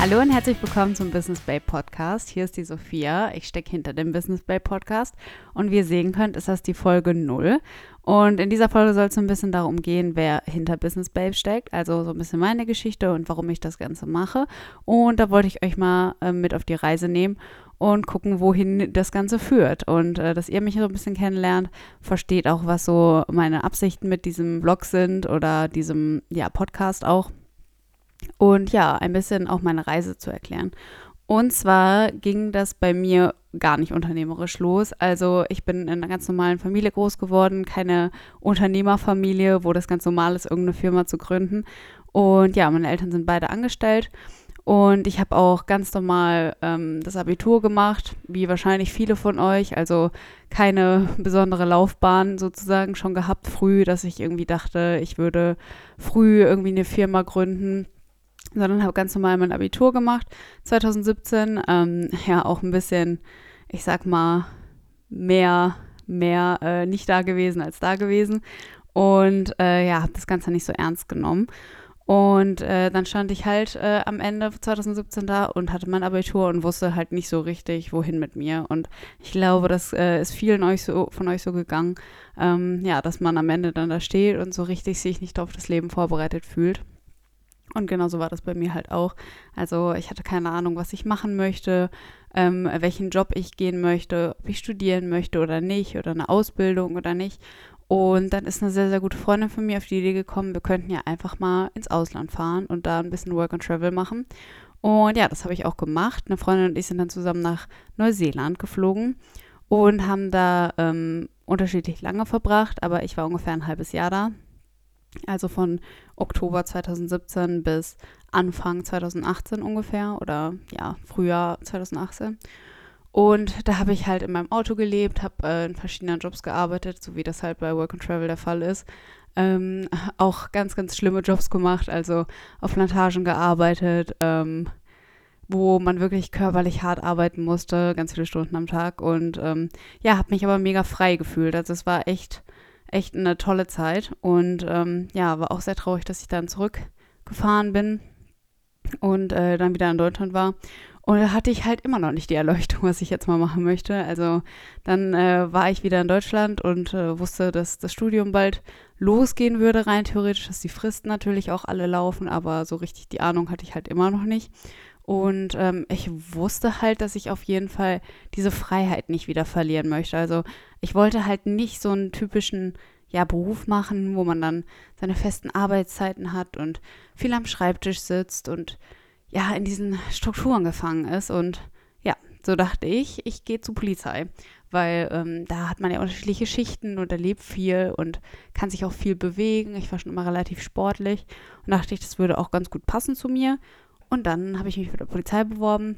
Hallo und herzlich willkommen zum Business Bay Podcast. Hier ist die Sophia. Ich stecke hinter dem Business Bay Podcast und wie ihr sehen könnt, ist das die Folge 0. Und in dieser Folge soll es ein bisschen darum gehen, wer hinter Business Babe steckt, also so ein bisschen meine Geschichte und warum ich das Ganze mache. Und da wollte ich euch mal äh, mit auf die Reise nehmen und gucken, wohin das Ganze führt. Und äh, dass ihr mich so ein bisschen kennenlernt, versteht auch, was so meine Absichten mit diesem Vlog sind oder diesem ja, Podcast auch und ja, ein bisschen auch meine Reise zu erklären. Und zwar ging das bei mir gar nicht unternehmerisch los. Also ich bin in einer ganz normalen Familie groß geworden, keine Unternehmerfamilie, wo das ganz normal ist, irgendeine Firma zu gründen. Und ja, meine Eltern sind beide angestellt. Und ich habe auch ganz normal ähm, das Abitur gemacht, wie wahrscheinlich viele von euch. Also keine besondere Laufbahn sozusagen schon gehabt früh, dass ich irgendwie dachte, ich würde früh irgendwie eine Firma gründen sondern habe ganz normal mein Abitur gemacht 2017. Ähm, ja, auch ein bisschen, ich sag mal, mehr, mehr äh, nicht da gewesen als da gewesen. Und äh, ja, habe das Ganze nicht so ernst genommen. Und äh, dann stand ich halt äh, am Ende 2017 da und hatte mein Abitur und wusste halt nicht so richtig, wohin mit mir. Und ich glaube, das äh, ist vielen euch so, von euch so gegangen, ähm, ja, dass man am Ende dann da steht und so richtig sich nicht auf das Leben vorbereitet fühlt. Und genauso war das bei mir halt auch. Also ich hatte keine Ahnung, was ich machen möchte, ähm, welchen Job ich gehen möchte, ob ich studieren möchte oder nicht oder eine Ausbildung oder nicht. Und dann ist eine sehr, sehr gute Freundin von mir auf die Idee gekommen, wir könnten ja einfach mal ins Ausland fahren und da ein bisschen Work and Travel machen. Und ja, das habe ich auch gemacht. Eine Freundin und ich sind dann zusammen nach Neuseeland geflogen und haben da ähm, unterschiedlich lange verbracht, aber ich war ungefähr ein halbes Jahr da. Also von Oktober 2017 bis Anfang 2018 ungefähr oder ja, Frühjahr 2018. Und da habe ich halt in meinem Auto gelebt, habe äh, in verschiedenen Jobs gearbeitet, so wie das halt bei Work and Travel der Fall ist. Ähm, auch ganz, ganz schlimme Jobs gemacht, also auf Plantagen gearbeitet, ähm, wo man wirklich körperlich hart arbeiten musste, ganz viele Stunden am Tag. Und ähm, ja, habe mich aber mega frei gefühlt. Also es war echt echt eine tolle Zeit und ähm, ja, war auch sehr traurig, dass ich dann zurückgefahren bin und äh, dann wieder in Deutschland war. Und da hatte ich halt immer noch nicht die Erleuchtung, was ich jetzt mal machen möchte. Also dann äh, war ich wieder in Deutschland und äh, wusste, dass das Studium bald losgehen würde, rein theoretisch, dass die Fristen natürlich auch alle laufen, aber so richtig die Ahnung hatte ich halt immer noch nicht. Und ähm, ich wusste halt, dass ich auf jeden Fall diese Freiheit nicht wieder verlieren möchte. Also ich wollte halt nicht so einen typischen ja, Beruf machen, wo man dann seine festen Arbeitszeiten hat und viel am Schreibtisch sitzt und ja, in diesen Strukturen gefangen ist. Und ja, so dachte ich, ich gehe zur Polizei, weil ähm, da hat man ja unterschiedliche Schichten und erlebt viel und kann sich auch viel bewegen. Ich war schon immer relativ sportlich und dachte ich, das würde auch ganz gut passen zu mir und dann habe ich mich bei der Polizei beworben,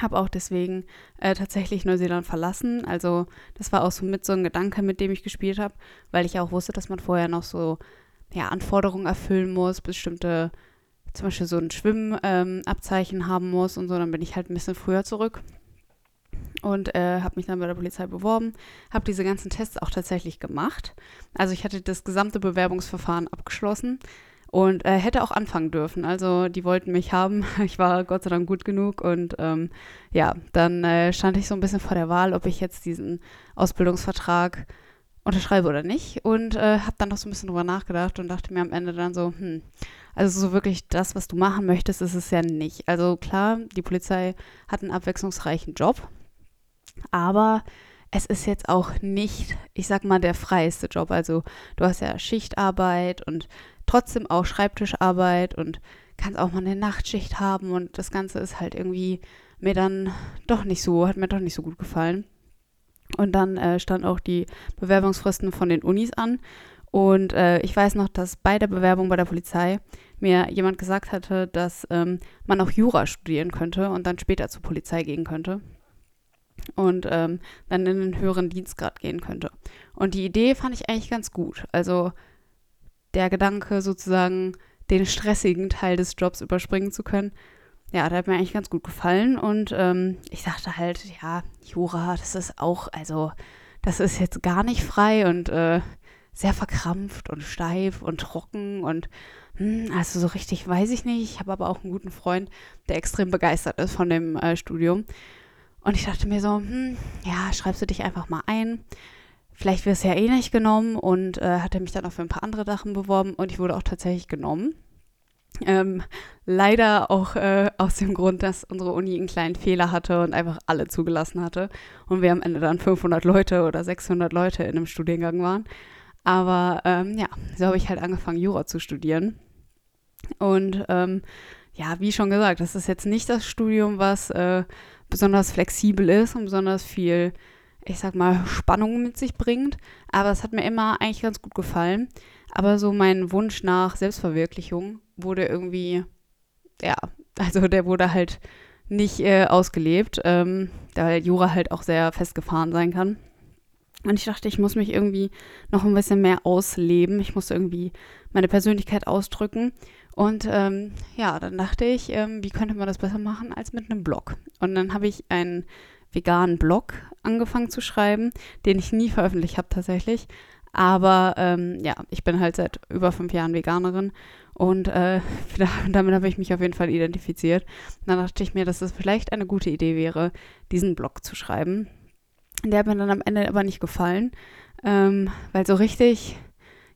habe auch deswegen äh, tatsächlich Neuseeland verlassen. Also das war auch so mit so ein Gedanke, mit dem ich gespielt habe, weil ich auch wusste, dass man vorher noch so ja, Anforderungen erfüllen muss, bestimmte, zum Beispiel so ein Schwimmabzeichen ähm, haben muss und so. Dann bin ich halt ein bisschen früher zurück und äh, habe mich dann bei der Polizei beworben, habe diese ganzen Tests auch tatsächlich gemacht. Also ich hatte das gesamte Bewerbungsverfahren abgeschlossen und äh, hätte auch anfangen dürfen. Also die wollten mich haben. Ich war Gott sei Dank gut genug und ähm, ja, dann äh, stand ich so ein bisschen vor der Wahl, ob ich jetzt diesen Ausbildungsvertrag unterschreibe oder nicht und äh, habe dann noch so ein bisschen drüber nachgedacht und dachte mir am Ende dann so, hm, also so wirklich das, was du machen möchtest, ist es ja nicht. Also klar, die Polizei hat einen abwechslungsreichen Job, aber es ist jetzt auch nicht, ich sag mal, der freieste Job. Also du hast ja Schichtarbeit und trotzdem auch Schreibtischarbeit und kannst auch mal eine Nachtschicht haben und das Ganze ist halt irgendwie mir dann doch nicht so, hat mir doch nicht so gut gefallen. Und dann äh, stand auch die Bewerbungsfristen von den Unis an. Und äh, ich weiß noch, dass bei der Bewerbung bei der Polizei mir jemand gesagt hatte, dass ähm, man auch Jura studieren könnte und dann später zur Polizei gehen könnte. Und ähm, dann in den höheren Dienstgrad gehen könnte. Und die Idee fand ich eigentlich ganz gut. Also der Gedanke, sozusagen den stressigen Teil des Jobs überspringen zu können, ja, der hat mir eigentlich ganz gut gefallen. Und ähm, ich dachte halt, ja, Jura, das ist auch, also, das ist jetzt gar nicht frei und äh, sehr verkrampft und steif und trocken und hm, also so richtig weiß ich nicht. Ich habe aber auch einen guten Freund, der extrem begeistert ist von dem äh, Studium. Und ich dachte mir so, hm, ja, schreibst du dich einfach mal ein. Vielleicht wirst du ja eh nicht genommen und äh, hatte mich dann auch für ein paar andere Sachen beworben und ich wurde auch tatsächlich genommen. Ähm, leider auch äh, aus dem Grund, dass unsere Uni einen kleinen Fehler hatte und einfach alle zugelassen hatte und wir am Ende dann 500 Leute oder 600 Leute in einem Studiengang waren. Aber ähm, ja, so habe ich halt angefangen, Jura zu studieren. Und ähm, ja, wie schon gesagt, das ist jetzt nicht das Studium, was äh, besonders flexibel ist und besonders viel, ich sag mal, Spannung mit sich bringt. Aber es hat mir immer eigentlich ganz gut gefallen. Aber so mein Wunsch nach Selbstverwirklichung wurde irgendwie, ja, also der wurde halt nicht äh, ausgelebt, ähm, da Jura halt auch sehr festgefahren sein kann. Und ich dachte, ich muss mich irgendwie noch ein bisschen mehr ausleben. Ich muss irgendwie meine Persönlichkeit ausdrücken. Und ähm, ja, dann dachte ich, ähm, wie könnte man das besser machen als mit einem Blog? Und dann habe ich einen veganen Blog angefangen zu schreiben, den ich nie veröffentlicht habe tatsächlich. Aber ähm, ja, ich bin halt seit über fünf Jahren Veganerin und äh, damit habe ich mich auf jeden Fall identifiziert. Und dann dachte ich mir, dass es vielleicht eine gute Idee wäre, diesen Blog zu schreiben. Der hat mir dann am Ende aber nicht gefallen, ähm, weil so richtig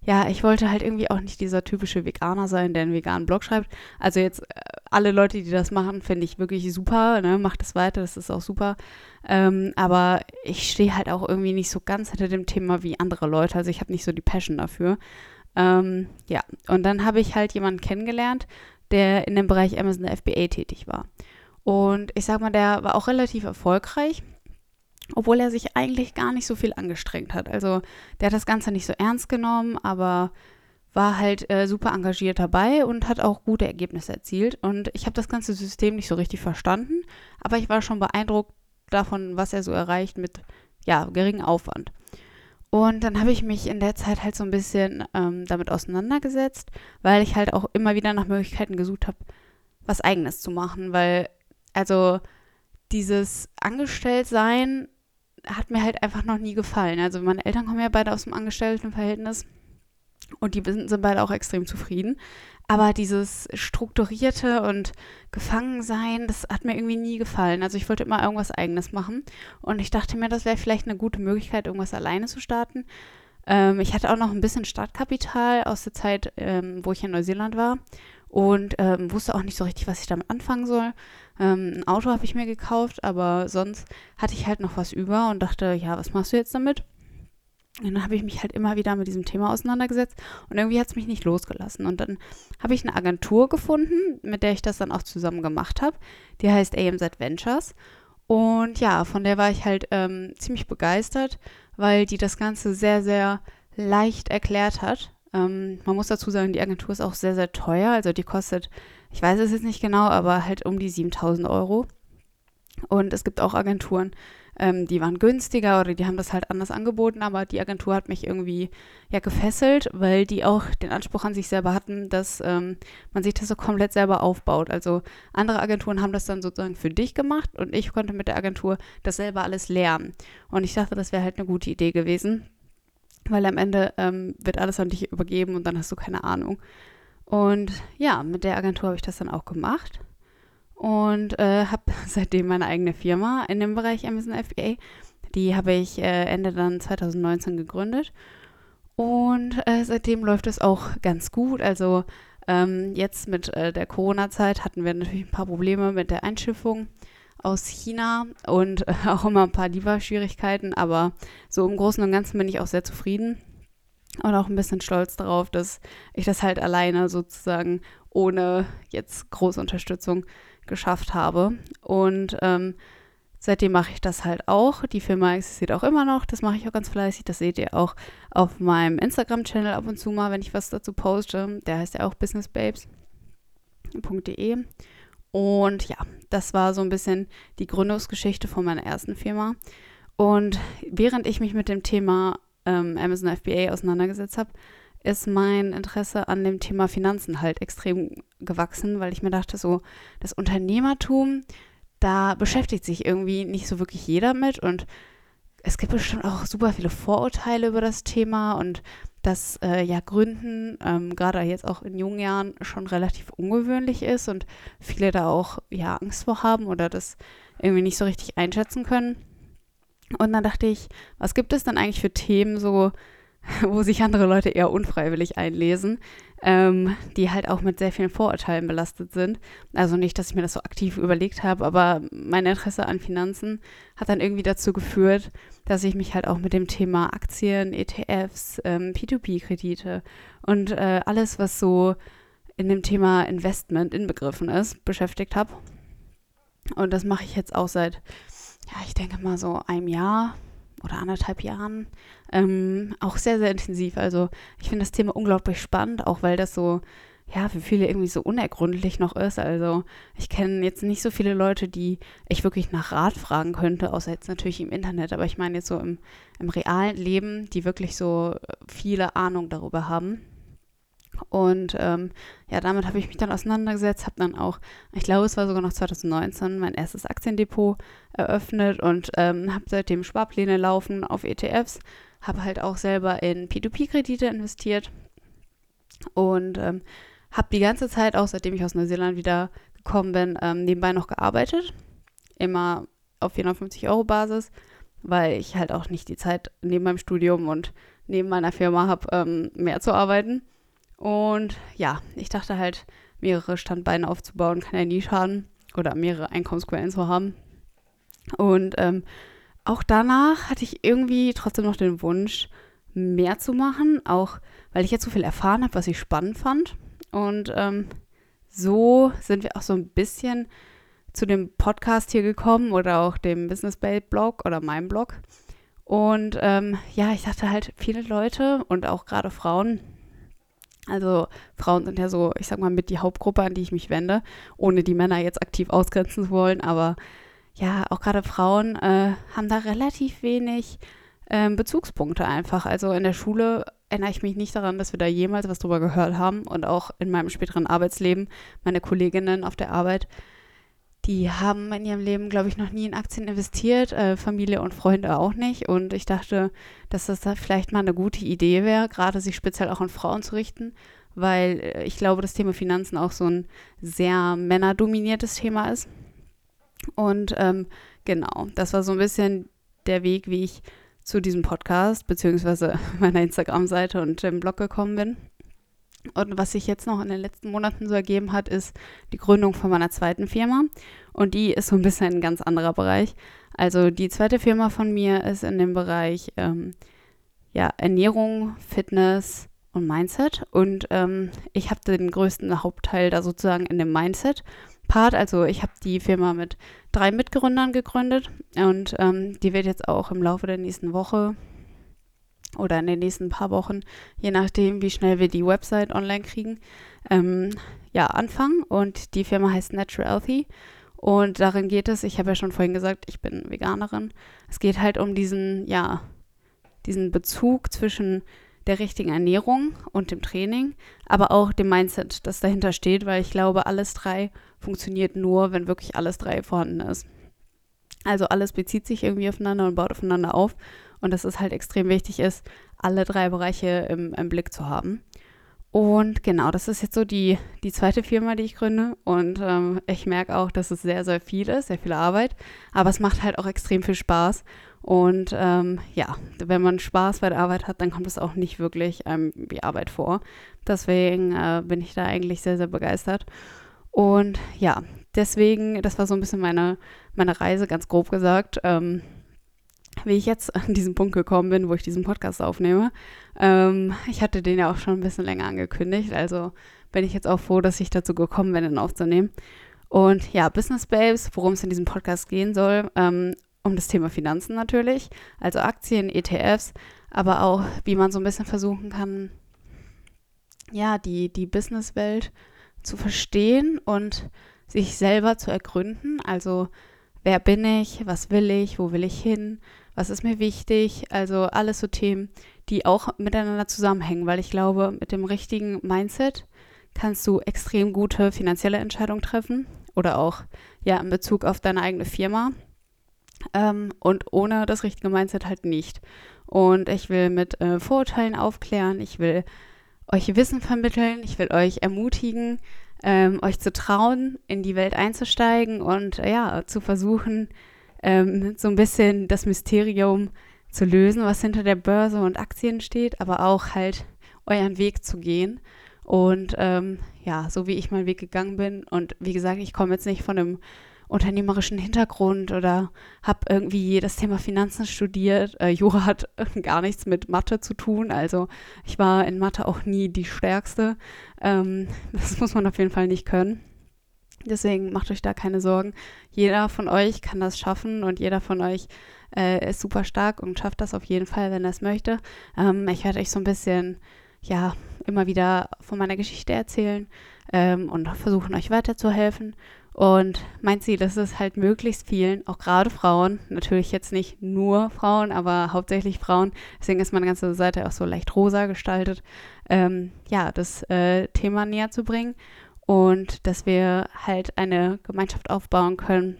ja, ich wollte halt irgendwie auch nicht dieser typische Veganer sein, der einen veganen Blog schreibt. Also jetzt äh, alle Leute, die das machen, finde ich wirklich super. Ne? Macht es weiter, das ist auch super. Ähm, aber ich stehe halt auch irgendwie nicht so ganz hinter dem Thema wie andere Leute. Also ich habe nicht so die Passion dafür. Ähm, ja, und dann habe ich halt jemanden kennengelernt, der in dem Bereich Amazon FBA tätig war. Und ich sag mal, der war auch relativ erfolgreich obwohl er sich eigentlich gar nicht so viel angestrengt hat. Also der hat das Ganze nicht so ernst genommen, aber war halt äh, super engagiert dabei und hat auch gute Ergebnisse erzielt. Und ich habe das ganze System nicht so richtig verstanden, aber ich war schon beeindruckt davon, was er so erreicht mit ja, geringem Aufwand. Und dann habe ich mich in der Zeit halt so ein bisschen ähm, damit auseinandergesetzt, weil ich halt auch immer wieder nach Möglichkeiten gesucht habe, was eigenes zu machen, weil also dieses Angestelltsein hat mir halt einfach noch nie gefallen. Also meine Eltern kommen ja beide aus dem Angestelltenverhältnis und die sind beide auch extrem zufrieden. Aber dieses strukturierte und Gefangensein, das hat mir irgendwie nie gefallen. Also ich wollte immer irgendwas eigenes machen und ich dachte mir, das wäre vielleicht eine gute Möglichkeit, irgendwas alleine zu starten. Ähm, ich hatte auch noch ein bisschen Startkapital aus der Zeit, ähm, wo ich in Neuseeland war und ähm, wusste auch nicht so richtig, was ich damit anfangen soll. Ähm, ein Auto habe ich mir gekauft, aber sonst hatte ich halt noch was über und dachte, ja, was machst du jetzt damit? Und dann habe ich mich halt immer wieder mit diesem Thema auseinandergesetzt und irgendwie hat es mich nicht losgelassen. Und dann habe ich eine Agentur gefunden, mit der ich das dann auch zusammen gemacht habe. Die heißt AMZ Ventures. Und ja, von der war ich halt ähm, ziemlich begeistert, weil die das Ganze sehr, sehr leicht erklärt hat. Ähm, man muss dazu sagen, die Agentur ist auch sehr, sehr teuer. Also die kostet ich weiß es jetzt nicht genau, aber halt um die 7000 Euro. Und es gibt auch Agenturen, ähm, die waren günstiger oder die haben das halt anders angeboten, aber die Agentur hat mich irgendwie ja gefesselt, weil die auch den Anspruch an sich selber hatten, dass ähm, man sich das so komplett selber aufbaut. Also andere Agenturen haben das dann sozusagen für dich gemacht und ich konnte mit der Agentur das selber alles lernen. Und ich dachte, das wäre halt eine gute Idee gewesen, weil am Ende ähm, wird alles an dich übergeben und dann hast du keine Ahnung. Und ja, mit der Agentur habe ich das dann auch gemacht und äh, habe seitdem meine eigene Firma in dem Bereich Amazon FBA. Die habe ich äh, Ende dann 2019 gegründet und äh, seitdem läuft es auch ganz gut. Also ähm, jetzt mit äh, der Corona-Zeit hatten wir natürlich ein paar Probleme mit der Einschiffung aus China und äh, auch immer ein paar Lieferschwierigkeiten, aber so im Großen und Ganzen bin ich auch sehr zufrieden und auch ein bisschen stolz darauf, dass ich das halt alleine sozusagen ohne jetzt große Unterstützung geschafft habe. Und ähm, seitdem mache ich das halt auch. Die Firma existiert auch immer noch. Das mache ich auch ganz fleißig. Das seht ihr auch auf meinem Instagram-Channel ab und zu mal, wenn ich was dazu poste. Der heißt ja auch businessbabes.de. Und ja, das war so ein bisschen die Gründungsgeschichte von meiner ersten Firma. Und während ich mich mit dem Thema ähm, Amazon FBA auseinandergesetzt habe, ist mein Interesse an dem Thema Finanzen halt extrem gewachsen, weil ich mir dachte, so das Unternehmertum, da beschäftigt sich irgendwie nicht so wirklich jeder mit und es gibt bestimmt auch super viele Vorurteile über das Thema und dass äh, ja Gründen ähm, gerade jetzt auch in jungen Jahren schon relativ ungewöhnlich ist und viele da auch ja Angst vor haben oder das irgendwie nicht so richtig einschätzen können. Und dann dachte ich, was gibt es denn eigentlich für Themen so, wo sich andere Leute eher unfreiwillig einlesen, ähm, die halt auch mit sehr vielen Vorurteilen belastet sind. Also nicht, dass ich mir das so aktiv überlegt habe, aber mein Interesse an Finanzen hat dann irgendwie dazu geführt, dass ich mich halt auch mit dem Thema Aktien, ETFs, ähm, P2P-Kredite und äh, alles, was so in dem Thema Investment inbegriffen ist, beschäftigt habe. Und das mache ich jetzt auch seit, ja, ich denke mal so einem Jahr, oder anderthalb Jahren ähm, auch sehr, sehr intensiv. Also ich finde das Thema unglaublich spannend, auch weil das so, ja, für viele irgendwie so unergründlich noch ist. Also ich kenne jetzt nicht so viele Leute, die ich wirklich nach Rat fragen könnte, außer jetzt natürlich im Internet, aber ich meine jetzt so im, im realen Leben, die wirklich so viele Ahnung darüber haben. Und ähm, ja, damit habe ich mich dann auseinandergesetzt, habe dann auch, ich glaube, es war sogar noch 2019, mein erstes Aktiendepot eröffnet und ähm, habe seitdem Sparpläne laufen auf ETFs, habe halt auch selber in P2P-Kredite investiert und ähm, habe die ganze Zeit, auch seitdem ich aus Neuseeland wieder gekommen bin, ähm, nebenbei noch gearbeitet. Immer auf 450 Euro Basis, weil ich halt auch nicht die Zeit neben meinem Studium und neben meiner Firma habe, ähm, mehr zu arbeiten. Und ja, ich dachte halt, mehrere Standbeine aufzubauen kann ja nie schaden oder mehrere Einkommensquellen zu haben. Und ähm, auch danach hatte ich irgendwie trotzdem noch den Wunsch, mehr zu machen, auch weil ich jetzt so viel erfahren habe, was ich spannend fand. Und ähm, so sind wir auch so ein bisschen zu dem Podcast hier gekommen oder auch dem Business Bay Blog oder meinem Blog. Und ähm, ja, ich dachte halt, viele Leute und auch gerade Frauen also Frauen sind ja so, ich sag mal, mit die Hauptgruppe, an die ich mich wende, ohne die Männer jetzt aktiv ausgrenzen zu wollen. Aber ja, auch gerade Frauen äh, haben da relativ wenig äh, Bezugspunkte einfach. Also in der Schule erinnere ich mich nicht daran, dass wir da jemals was drüber gehört haben. Und auch in meinem späteren Arbeitsleben, meine Kolleginnen auf der Arbeit, die haben in ihrem Leben, glaube ich, noch nie in Aktien investiert, äh, Familie und Freunde auch nicht. Und ich dachte, dass das da vielleicht mal eine gute Idee wäre, gerade sich speziell auch an Frauen zu richten, weil äh, ich glaube, das Thema Finanzen auch so ein sehr männerdominiertes Thema ist. Und ähm, genau, das war so ein bisschen der Weg, wie ich zu diesem Podcast beziehungsweise meiner Instagram-Seite und dem Blog gekommen bin. Und was sich jetzt noch in den letzten Monaten so ergeben hat, ist die Gründung von meiner zweiten Firma. Und die ist so ein bisschen ein ganz anderer Bereich. Also die zweite Firma von mir ist in dem Bereich ähm, ja, Ernährung, Fitness und Mindset. Und ähm, ich habe den größten Hauptteil da sozusagen in dem Mindset-Part. Also ich habe die Firma mit drei Mitgründern gegründet und ähm, die wird jetzt auch im Laufe der nächsten Woche oder in den nächsten paar Wochen, je nachdem, wie schnell wir die Website online kriegen, ähm, ja, anfangen. Und die Firma heißt Natural Healthy. Und darin geht es, ich habe ja schon vorhin gesagt, ich bin Veganerin. Es geht halt um diesen, ja, diesen Bezug zwischen der richtigen Ernährung und dem Training, aber auch dem Mindset, das dahinter steht, weil ich glaube, alles drei funktioniert nur, wenn wirklich alles drei vorhanden ist. Also alles bezieht sich irgendwie aufeinander und baut aufeinander auf und dass es halt extrem wichtig ist, alle drei Bereiche im, im Blick zu haben. Und genau, das ist jetzt so die, die zweite Firma, die ich gründe. Und ähm, ich merke auch, dass es sehr, sehr viel ist, sehr viel Arbeit. Aber es macht halt auch extrem viel Spaß. Und ähm, ja, wenn man Spaß bei der Arbeit hat, dann kommt es auch nicht wirklich ähm, wie Arbeit vor. Deswegen äh, bin ich da eigentlich sehr, sehr begeistert. Und ja, deswegen, das war so ein bisschen meine, meine Reise, ganz grob gesagt. Ähm, wie ich jetzt an diesen Punkt gekommen bin, wo ich diesen Podcast aufnehme. Ähm, ich hatte den ja auch schon ein bisschen länger angekündigt, also bin ich jetzt auch froh, dass ich dazu gekommen bin, den aufzunehmen. Und ja, Business Babes, worum es in diesem Podcast gehen soll, ähm, um das Thema Finanzen natürlich, also Aktien, ETFs, aber auch, wie man so ein bisschen versuchen kann, ja, die, die Businesswelt zu verstehen und sich selber zu ergründen. Also, wer bin ich, was will ich, wo will ich hin, was ist mir wichtig, also alles so Themen, die auch miteinander zusammenhängen, weil ich glaube, mit dem richtigen Mindset kannst du extrem gute finanzielle Entscheidungen treffen oder auch ja in Bezug auf deine eigene Firma. Ähm, und ohne das richtige Mindset halt nicht. Und ich will mit äh, Vorurteilen aufklären, ich will euch Wissen vermitteln, ich will euch ermutigen, ähm, euch zu trauen, in die Welt einzusteigen und ja, zu versuchen, ähm, so ein bisschen das Mysterium zu lösen, was hinter der Börse und Aktien steht, aber auch halt euren Weg zu gehen. Und ähm, ja, so wie ich meinen Weg gegangen bin. Und wie gesagt, ich komme jetzt nicht von einem unternehmerischen Hintergrund oder habe irgendwie das Thema Finanzen studiert. Äh, Jura hat gar nichts mit Mathe zu tun. Also ich war in Mathe auch nie die Stärkste. Ähm, das muss man auf jeden Fall nicht können. Deswegen macht euch da keine Sorgen. Jeder von euch kann das schaffen und jeder von euch äh, ist super stark und schafft das auf jeden Fall, wenn er es möchte. Ähm, ich werde euch so ein bisschen, ja, immer wieder von meiner Geschichte erzählen ähm, und versuchen euch weiterzuhelfen. Und mein Ziel ist es halt möglichst vielen, auch gerade Frauen, natürlich jetzt nicht nur Frauen, aber hauptsächlich Frauen, deswegen ist meine ganze Seite auch so leicht rosa gestaltet, ähm, ja, das äh, Thema näher zu bringen und dass wir halt eine Gemeinschaft aufbauen können,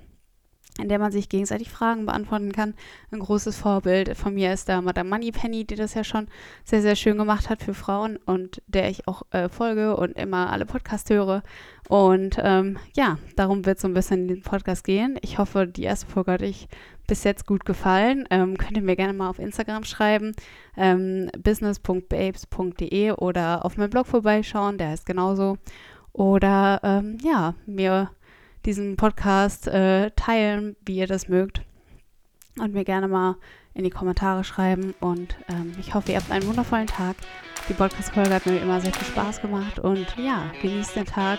in der man sich gegenseitig Fragen beantworten kann. Ein großes Vorbild von mir ist da Madame Moneypenny, die das ja schon sehr, sehr schön gemacht hat für Frauen und der ich auch äh, folge und immer alle Podcasts höre. Und ähm, ja, darum wird so ein bisschen in den Podcast gehen. Ich hoffe, die erste Folge hat euch bis jetzt gut gefallen. Ähm, könnt ihr mir gerne mal auf Instagram schreiben, ähm, business.babes.de oder auf meinem Blog vorbeischauen, der heißt genauso. Oder ähm, ja, mir diesen Podcast äh, teilen, wie ihr das mögt. Und mir gerne mal in die Kommentare schreiben. Und ähm, ich hoffe, ihr habt einen wundervollen Tag. Die Podcast-Folge hat mir immer sehr viel Spaß gemacht. Und ja, genießt den Tag.